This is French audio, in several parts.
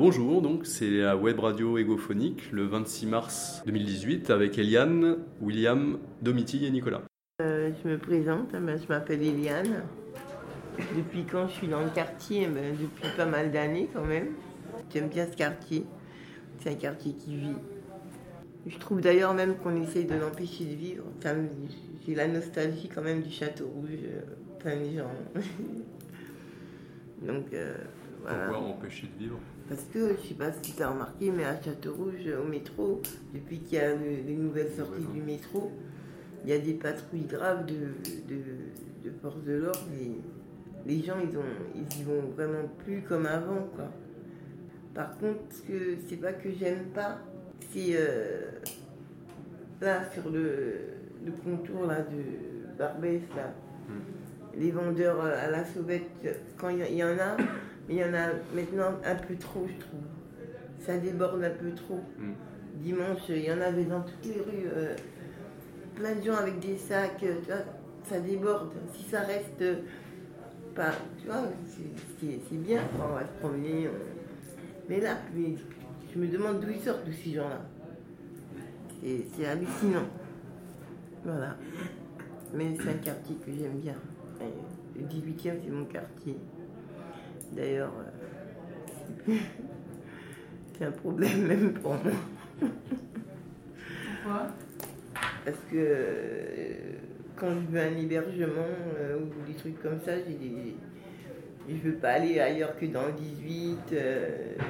Bonjour, donc c'est la web radio égophonique le 26 mars 2018 avec Eliane, William, Domiti et Nicolas. Euh, je me présente, eh ben, je m'appelle Eliane. Depuis quand je suis dans le quartier? Eh ben, Depuis pas mal d'années quand même. J'aime bien ce quartier. C'est un quartier qui vit. Je trouve d'ailleurs même qu'on essaye de l'empêcher de vivre. Enfin, j'ai la nostalgie quand même du Château Rouge, euh, gens. Donc, euh, voilà. Pourquoi empêcher de vivre? Parce que, je sais pas si tu as remarqué, mais à Château-Rouge, au métro, depuis qu'il y a les nouvelles sorties du métro, il y a des patrouilles graves de, de, de force de l'ordre et les gens, ils, ont, ils y vont vraiment plus comme avant, quoi. Par contre, ce que c'est pas que j'aime pas, c'est euh, là, sur le, le, contour là, de Barbès, là, hmm. les vendeurs à la sauvette, quand il y en a, il y en a maintenant un peu trop, je trouve. Ça déborde un peu trop. Mm. Dimanche, il y en avait dans toutes les rues, euh, plein de gens avec des sacs, euh, ça déborde. Si ça reste pas, tu vois, c'est bien, on va se promener. Mais là, je me demande d'où ils sortent tous ces gens-là. C'est hallucinant. Voilà. Mais c'est un quartier que j'aime bien. Le 18e, c'est mon quartier. D'ailleurs, euh, c'est un problème même pour moi. Pourquoi? Parce que euh, quand je veux un hébergement euh, ou des trucs comme ça, j'ai des... je veux pas aller ailleurs que dans le 18.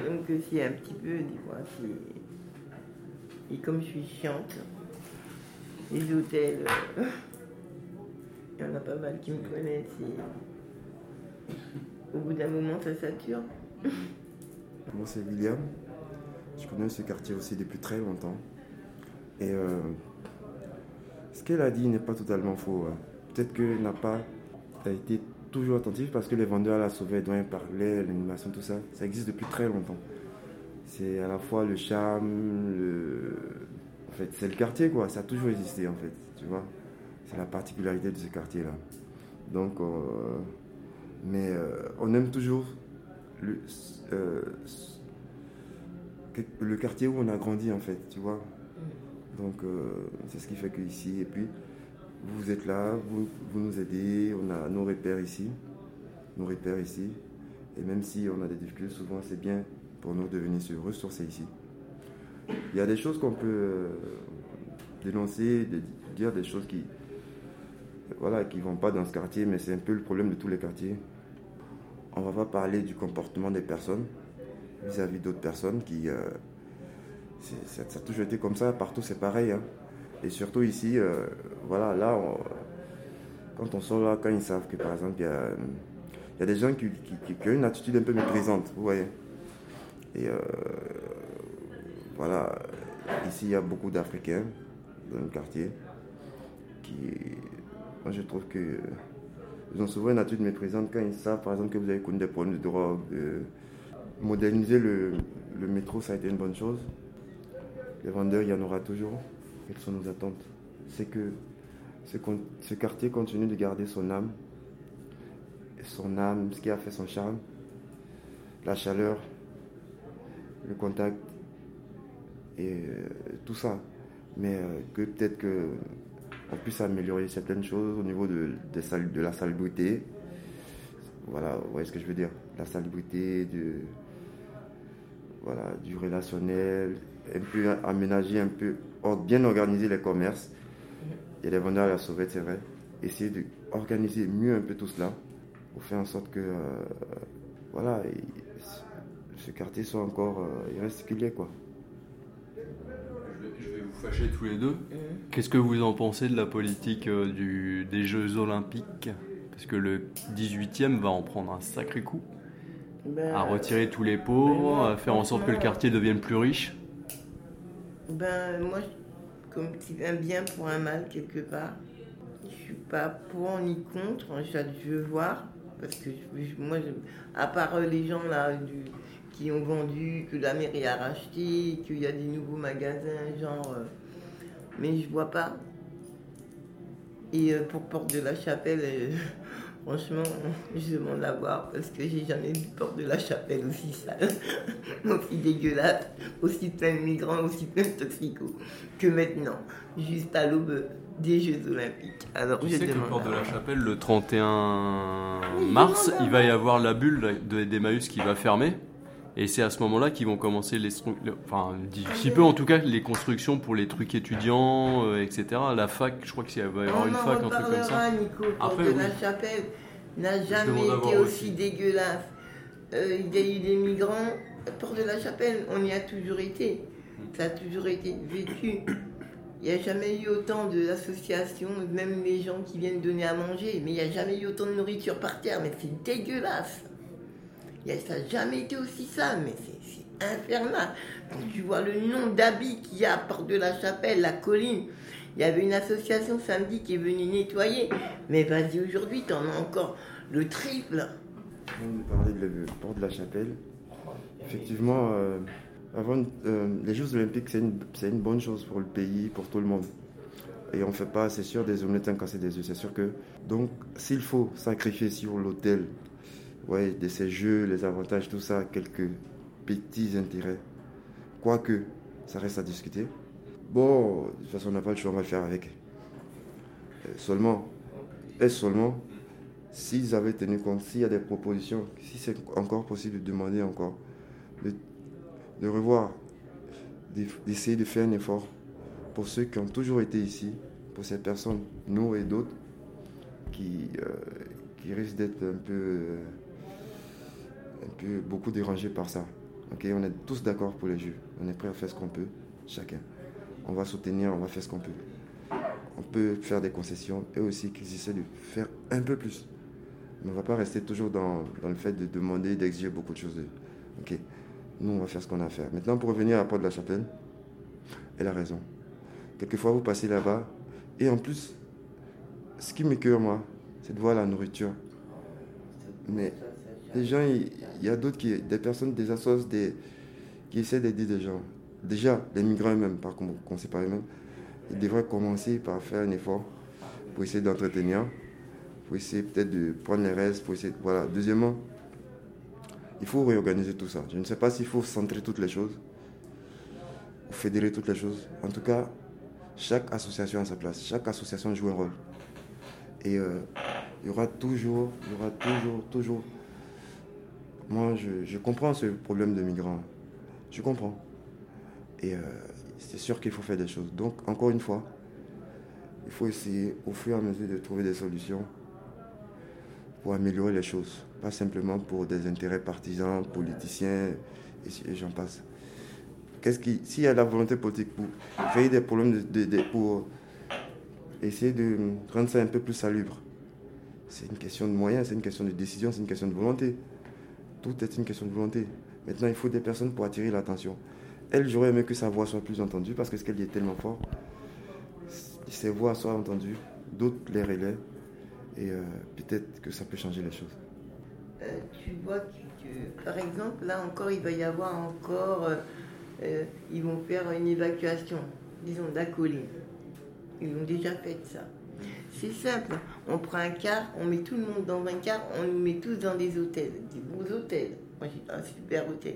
donc c'est un petit peu, des fois, Et comme je suis chiante, les hôtels, il y en a pas mal qui me connaissent au bout d'un moment, ça sature. Moi, c'est William. Je connais ce quartier aussi depuis très longtemps. Et euh, ce qu'elle a dit n'est pas totalement faux. Hein. Peut-être qu'elle n'a pas été toujours attentive parce que les vendeurs la sauvette dont elle parlait, l'animation, tout ça, ça existe depuis très longtemps. C'est à la fois le charme. En fait, c'est le quartier, quoi. Ça a toujours existé, en fait, tu vois. C'est la particularité de ce quartier-là. Donc, euh, mais euh, on aime toujours le, euh, le, quartier où on a grandi, en fait, tu vois. Mm. Donc, euh, c'est ce qui fait qu'ici, et puis, vous êtes là, vous, vous, nous aidez, on a nos repères ici, nos repères ici. Et même si on a des difficultés, souvent, c'est bien pour nous de venir se ressourcer ici. Il y a des choses qu'on peut dénoncer, dire des choses qui voilà, qui vont pas dans ce quartier, mais c'est un peu le problème de tous les quartiers on va pas parler du comportement des personnes vis-à-vis d'autres personnes qui. Euh, ça, a toujours été comme ça, partout c'est pareil. Hein. Et surtout ici, euh, voilà, là, quand on sort là, quand ils savent que par exemple, il y a, des gens qui, ont une attitude un peu méprisante, vous voyez. Et euh, voilà, ici il y a beaucoup d'Africains dans le quartier qui. Moi je trouve que ils ont souvent une attitude méprisante quand ils savent, par exemple, que vous avez connu des problèmes de drogue. moderniser le, métro, ça a été une bonne chose. Les vendeurs, il y en aura toujours. Quelles sont nos attentes C'est que ce, quartier continue de garder son âme, son âme, ce qui a fait son charme, la chaleur, le contact et euh, tout ça. Mais euh, que peut-être que on puisse améliorer certaines choses au niveau de, de, la salubrité. Voilà, vous voyez ce que je veux dire La salubrité, de, voilà, du relationnel, un peu aménager, un peu bien organiser les commerces. Il y a des vendeurs à la sauvette, c'est vrai. Essayer d'organiser mieux un peu tout cela pour faire en sorte que euh, voilà, ce quartier soit encore euh, quoi fâchés tous les deux. Qu'est-ce que vous en pensez de la politique euh, du, des Jeux Olympiques? Parce que le 18e va en prendre un sacré coup. Ben, à retirer tous les pauvres, à faire en sorte que le quartier devienne plus riche. Ben, moi, comme c'est un bien pour un mal quelque part, je suis pas pour ni contre, je veux voir. Parce que moi, à part les gens là du, qui ont vendu, que la mairie a racheté, qu'il y a des nouveaux magasins, genre. Euh, mais je vois pas. Et euh, pour Porte de la Chapelle, euh, Franchement, je demande à voir parce que j'ai jamais vu Porte de la Chapelle aussi sale, aussi dégueulasse, aussi plein de migrants, aussi plein de toxicos que maintenant, juste à l'aube des Jeux Olympiques. Alors, tu je sais que Porte de la Chapelle, le 31 mars, il va y avoir la bulle d'Emmaüs qui va fermer. Et c'est à ce moment-là qu'ils vont commencer les, enfin d'ici peu en tout cas les constructions pour les trucs étudiants, euh, etc. La fac, je crois qu'il va y avoir une fac, un truc comme ça. Nico, Après, de la chapelle n'a jamais été aussi, dégueulasse. Euh, il y a eu des migrants. Porte de la Chapelle, on y a toujours été. Ça a toujours été vécu. Il n'y a jamais eu autant d'associations, même les gens qui viennent donner à manger, mais il n'y a jamais eu autant de nourriture par terre, mais c'est dégueulasse. Ça n'a jamais été aussi ça, mais c'est infernal. Quand tu vois le nombre d'habits qu'il y a par de la chapelle, la colline, il y avait une association samedi qui est venue nettoyer. Mais vas-y, aujourd'hui, tu en as encore le triple. On parlait de port de la chapelle. Effectivement, euh, avant, euh, les Jeux Olympiques, c'est une, une, bonne chose pour le pays, pour tout le monde. Et on ne fait pas, c'est sûr, des omelettes casser des œufs. C'est sûr que. Donc, s'il faut sacrifier sur l'hôtel ouais, de ces jeux, les avantages, tout ça, quelques petits intérêts. Quoique, ça reste à discuter. Bon, de toute façon, on n'a pas le choix, on va le faire avec. Euh, seulement, et seulement, s'ils avaient tenu compte, s'il y a des propositions, si c'est encore possible de demander encore, de, revoir, d'essayer de faire un effort pour ceux qui ont toujours été ici, pour ces personnes, nous et d'autres, qui, euh, risquent d'être un peu euh, un peu beaucoup dérangé par ça. On est tous d'accord pour les jeux. On est prêt à faire ce qu'on peut, chacun. On va soutenir, on va faire ce qu'on peut. On peut faire des concessions et aussi qu'ils essaient de faire un peu plus. Mais on ne va pas rester toujours dans, dans le fait de demander, d'exiger beaucoup de choses. Ok, nous on va faire ce qu'on a à faire. Maintenant pour revenir à la porte de la chapelle, elle a raison. Quelquefois vous passez là-bas et en plus, ce qui me cœur moi, c'est de voir la nourriture. Mais les gens, il y, a d'autres qui, des personnes, des assos, des, qui essaient d'aider des gens. Déjà, les migrants eux-mêmes, par commencer par eux-mêmes, ils devraient commencer par faire un effort pour essayer d'entretenir, pour essayer peut-être de prendre les restes, pour essayer. Voilà. Deuxièmement, il faut réorganiser tout ça. Je ne sais pas s'il faut centrer toutes les choses fédérer toutes les choses. En tout cas, chaque association a sa place. Chaque association joue un rôle. Et euh, il y aura toujours, il y aura toujours, toujours moi, je, comprends ce problème de migrants. Je comprends. Et euh, c'est sûr qu'il faut faire des choses. Donc, encore une fois, il faut essayer au fur et à mesure de trouver des solutions pour améliorer les choses. Pas simplement pour des intérêts partisans, politiciens, et, j'en passe. Qu'est-ce qui, s'il y a la volonté politique pour créer des problèmes, pour essayer de rendre ça un peu plus salubre, c'est une question de moyens, c'est une question de décision, c'est une question de volonté. Tout est une question de volonté. Maintenant, il faut des personnes pour attirer l'attention. Elle, j'aurais aimé que sa voix soit plus entendue parce que ce qu'elle dit est tellement fort. Ses voix soient entendues, d'autres les relaient et euh, peut-être que ça peut changer les choses. Euh, tu vois que, par exemple, là encore, il va y avoir encore, euh, ils vont faire une évacuation, disons, d'acolis. Ils ont déjà fait ça. C'est simple. On prend un car, on met tout le monde dans un car, on nous met tous dans des hôtels, des beaux hôtels. Moi, j'ai un super hôtel.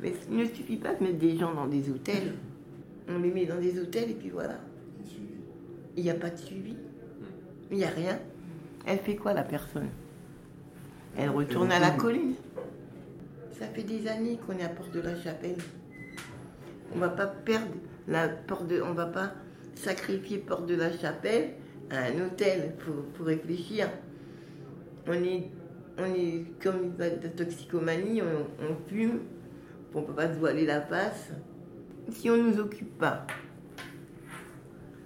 Mais il ne suffit pas de mettre des gens dans des hôtels. On les met dans des hôtels et puis voilà. Il n'y a pas de suivi. Il n'y a rien. Elle fait quoi la personne? Elle retourne à la colline. Ça fait des années qu'on est à Porte de la Chapelle. On ne va pas perdre la porte de. On va pas sacrifier Porte de la Chapelle un hôtel pour, réfléchir. On est, on est comme la toxicomanie, on, fume, on ne peut pas se voiler la face. Si on ne nous occupe pas.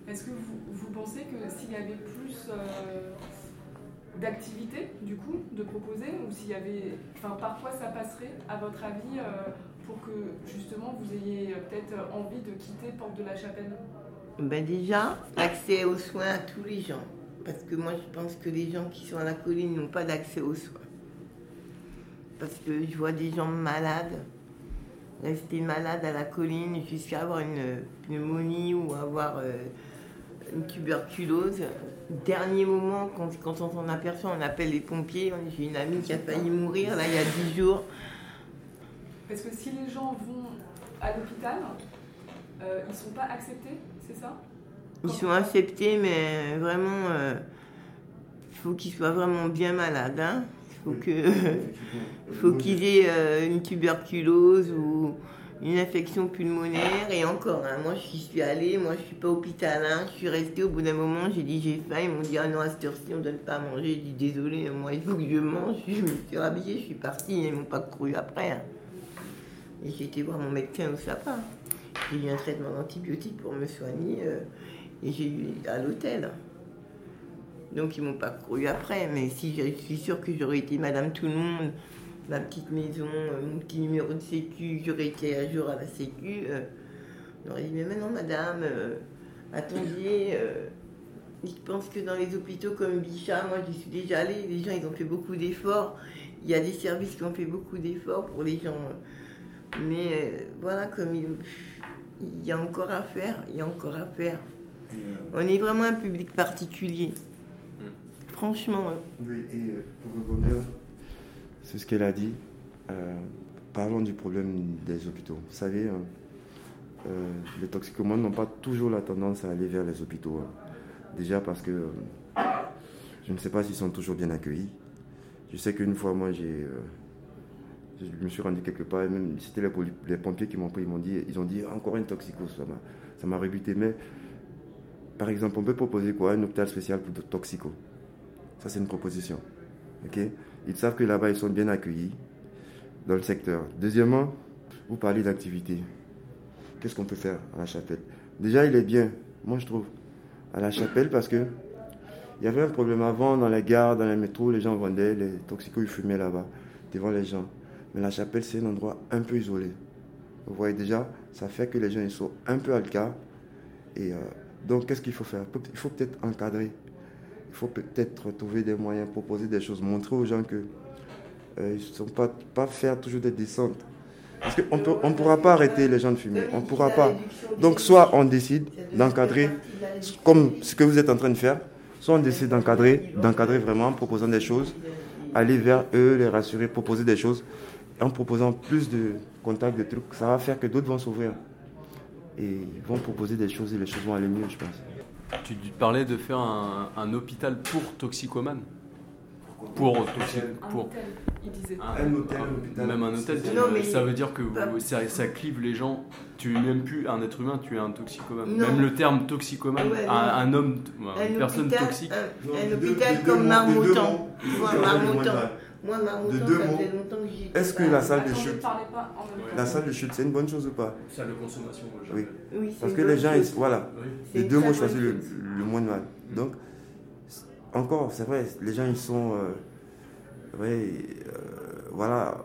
Est-ce que vous, pensez que s'il y avait plus euh, d'activités, du coup, de proposer, ou s'il y avait. Enfin, parfois ça passerait, à votre avis, euh, pour que justement vous ayez peut-être envie de quitter Porte de la Chapelle? Ben Déjà, accès aux soins à tous les gens. Parce que moi, je pense que les gens qui sont à la colline n'ont pas d'accès aux soins. Parce que je vois des gens malades, rester malades à la colline jusqu'à avoir une pneumonie ou avoir euh, une tuberculose. Dernier moment, quand, quand on s'en aperçoit, on appelle les pompiers. J'ai une amie qui a failli mourir là il y a 10 jours. Parce que si les gens vont à l'hôpital, euh, ils ne sont pas acceptés, c'est ça? Ils sont acceptés, mais vraiment, il euh, faut qu'ils soient vraiment bien malades. Hein. Il faut que, faut qu'ils aient euh, une tuberculose ou une infection pulmonaire et encore. Hein, moi, je suis allée, moi, je suis pas hôpitalin, je suis restée au bout d'un moment, j'ai dit j'ai faim, ils m'ont dit ah non à cette heure-ci on donne pas à manger. J'ai dit désolé, moi il faut que je mange. Je me suis rhabillée, je suis partie, ils m'ont pas cru après. Hein. Et j'ai été voir mon médecin au sapin. J'ai eu un traitement d'antibiotiques pour me soigner euh, et j'ai eu à l'hôtel. Donc ils m'ont pas cru après, mais si je suis sûre que j'aurais été Madame Tout le Monde, ma petite maison, euh, mon petit numéro de sécu, j'aurais été à jour à la sécu, euh, on aurait dit mais maintenant Madame, attendez, je pense que dans les hôpitaux comme Bichat, moi j'y suis déjà allée, les gens ils ont fait beaucoup d'efforts, il y a des services qui ont fait beaucoup d'efforts pour les gens. Mais euh, voilà, comme il, y a encore à faire, il y a encore à faire. On est vraiment un public particulier. Franchement. Oui, et euh, pour rebondir, c'est ce qu'elle a dit. Euh, parlons du problème des hôpitaux. Vous savez, les toxicomanes n'ont pas toujours la tendance à aller vers les hôpitaux. Hein. Déjà parce que je ne sais pas s'ils sont toujours bien accueillis. Je sais qu'une fois, moi, j'ai je me suis rendu quelque part, même c'était les, pompiers qui m'ont pris, ils m'ont dit, ils ont dit encore une toxicose, ça m'a rebuté. Mais par exemple, on peut proposer quoi? Un hôpital spécial pour toxico. Ça, c'est une proposition. ils savent que là-bas, ils sont bien accueillis dans le secteur. Deuxièmement, vous parlez d'activité. Qu'est-ce qu'on peut faire à la chapelle? Déjà, il est bien, moi je trouve, à la chapelle parce que il y avait un problème avant dans les gares, dans les métros, les gens vendaient, les toxicos, ils fumaient là-bas, devant les gens. La chapelle, c'est un endroit un peu isolé. Vous voyez déjà, ça fait que les gens ils sont un peu à. Et euh, donc, qu'est-ce qu'il faut faire? Il faut peut-être encadrer. Il faut peut-être trouver des moyens, proposer des choses, montrer aux gens que euh, ne sont pas, pas faire toujours des descentes. Parce qu'on ne pourra pas arrêter les gens de fumer. On ne pourra pas. Donc, soit on décide d'encadrer, comme ce que vous êtes en train de faire, soit on décide d'encadrer, d'encadrer vraiment en proposant des choses, aller vers eux, les rassurer, proposer des choses en proposant plus de contacts, de trucs, ça va faire que d'autres vont s'ouvrir et vont proposer des choses et les choses vont aller mieux, je pense. Tu parlais de faire un, hôpital pour toxicomanes pour pour il disait. Un, hôtel, même un hôtel, ça veut dire que ça, clive les gens. Tu es même plus un être humain, tu es un toxicomane. Même le terme toxicomane, un, homme, une personne toxique. Un, hôpital comme Marmottan. Marmottan. Moi, de deux mots. Est-ce que la salle de chute, la salle de chute, c'est une bonne chose ou pas Salle de consommation. Oui. oui Parce que les gens, voilà, les deux mots choisissent le, le, moins de mal. Donc, encore, c'est vrai, les gens ils sont, euh, euh, voilà,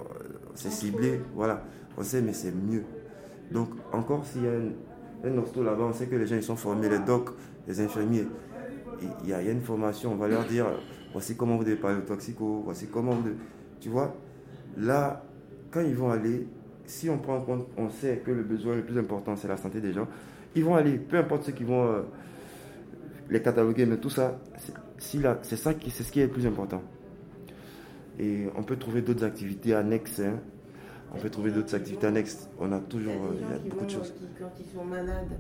c'est ciblé, voilà, on sait, mais c'est mieux. Donc, encore s'il y a un, un là-bas, on sait que les gens ils sont formés, les docs, les infirmiers. Il y, a une formation, on va leur dire voici comment vous devez parler aux toxicos, voici comment vous devez... Tu vois, là, quand ils vont aller, si on prend en compte, on sait que le besoin le plus important, c'est la santé des gens, ils vont aller, peu importe ce qu'ils vont euh, les cataloguer, mais tout ça, c'est ça qui, c'est ce qui est le plus important. Et on peut trouver d'autres activités annexes. Hein. On peut trouver d'autres activités annexes. On a toujours euh, il y a beaucoup de choses. quand ils sont malades,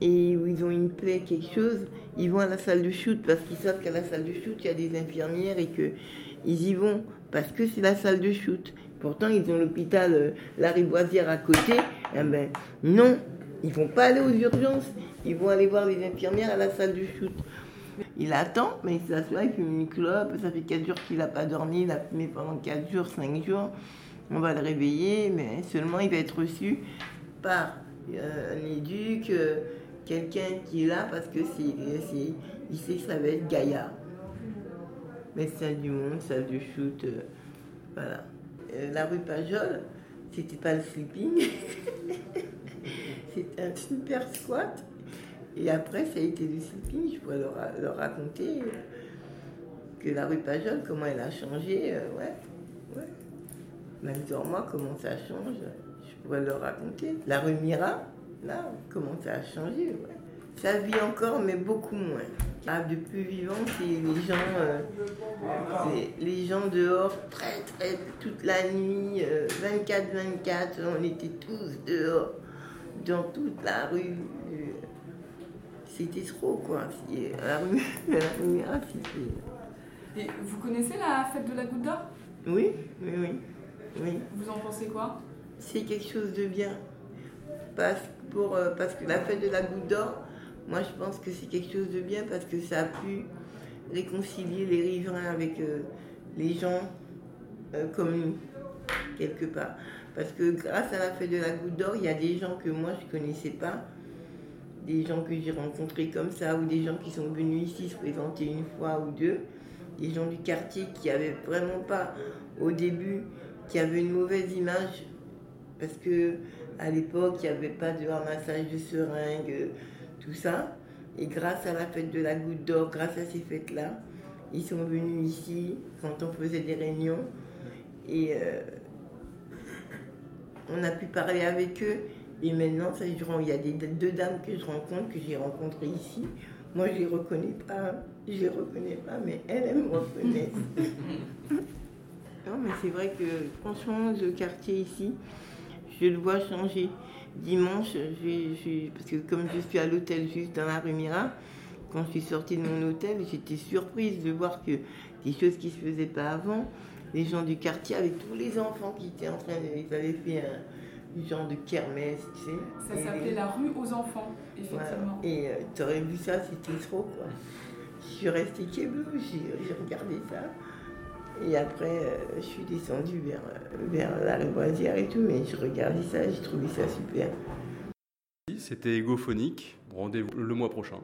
et où ils ont une plaie, quelque chose, ils vont à la salle de shoot parce qu'ils savent qu'à la salle de shoot, il y a des infirmières et qu'ils y vont parce que c'est la salle de shoot. Pourtant, ils ont l'hôpital euh, La Riboisière à côté. Eh ben, non, ils vont pas aller aux urgences. Ils vont aller voir les infirmières à la salle de shoot. Il attend, mais il s'assoit, il fume une clope. Ça fait 4 jours qu'il n'a pas dormi. Il a fumé pendant 4 jours, 5 jours. On va le réveiller, mais seulement il va être reçu par euh, un éduc. Euh, quelqu'un qui est là parce que c'est, il sait que ça va être gaillard. Médecin du monde, salle de shoot, euh, voilà. Euh, la rue Pajol, c'était pas le sleeping, c'était un super squat. Et après, ça a été du sleeping, je pourrais leur, raconter que la rue Pajol, comment elle a changé, euh, ouais, ouais. Même sur moi, comment ça change, je pourrais leur raconter. La rue Mira, Là, comment ça a changé, Ça vit encore, mais beaucoup moins. Ah, de plus vivant, c'est les gens, euh, les gens dehors, très, très, toute la nuit, 24-24, euh, on était tous dehors, dans toute la rue. C'était trop, quoi. La rue, la rue Et vous connaissez la fête de la Goutte d'Or? Oui, oui, oui, oui. Vous en pensez quoi? C'est quelque chose de bien. Parce, euh, parce que la fête de la Goutte d'Or, moi, je pense que c'est quelque chose de bien parce que ça a pu réconcilier les riverains avec euh, les gens euh, comme nous, quelque part. Parce que grâce à la fête de la Goutte d'Or, il y a des gens que moi, je ne connaissais pas, des gens que j'ai rencontrés comme ça, ou des gens qui sont venus ici se présenter une fois ou deux, des gens du quartier qui n'avaient vraiment pas, au début, qui avaient une mauvaise image, parce que à l'époque, il n'y avait pas de ramassage de seringues tout ça. Et grâce à la fête de la goutte d'or, grâce à ces fêtes-là, ils sont venus ici quand on faisait des réunions. Et euh, on a pu parler avec eux. Et maintenant, ça, il y a des, deux dames que je rencontre, que j'ai rencontrées ici. Moi, je ne les reconnais pas. Je les reconnais pas, mais elles, elles me reconnaissent. non, mais c'est vrai que franchement, le quartier ici, je le vois changer dimanche, parce que comme je suis à l'hôtel juste dans la rue Mira, quand je suis sortie de mon hôtel, j'étais surprise de voir que des choses qui ne se faisaient pas avant, les gens du quartier avec tous les enfants qui étaient en train de. Ils avaient fait un genre de kermesse, tu sais. Ça s'appelait la rue aux enfants, effectivement. Et euh, tu aurais vu ça, c'était trop quoi. Je suis restée kéblo, j'ai regardé ça. Et après, euh, je suis descendue vers, vers la Lavoisière et tout, mais je regardais ça, j'ai trouvé ça super. C'était égophonique. Rendez-vous le mois prochain.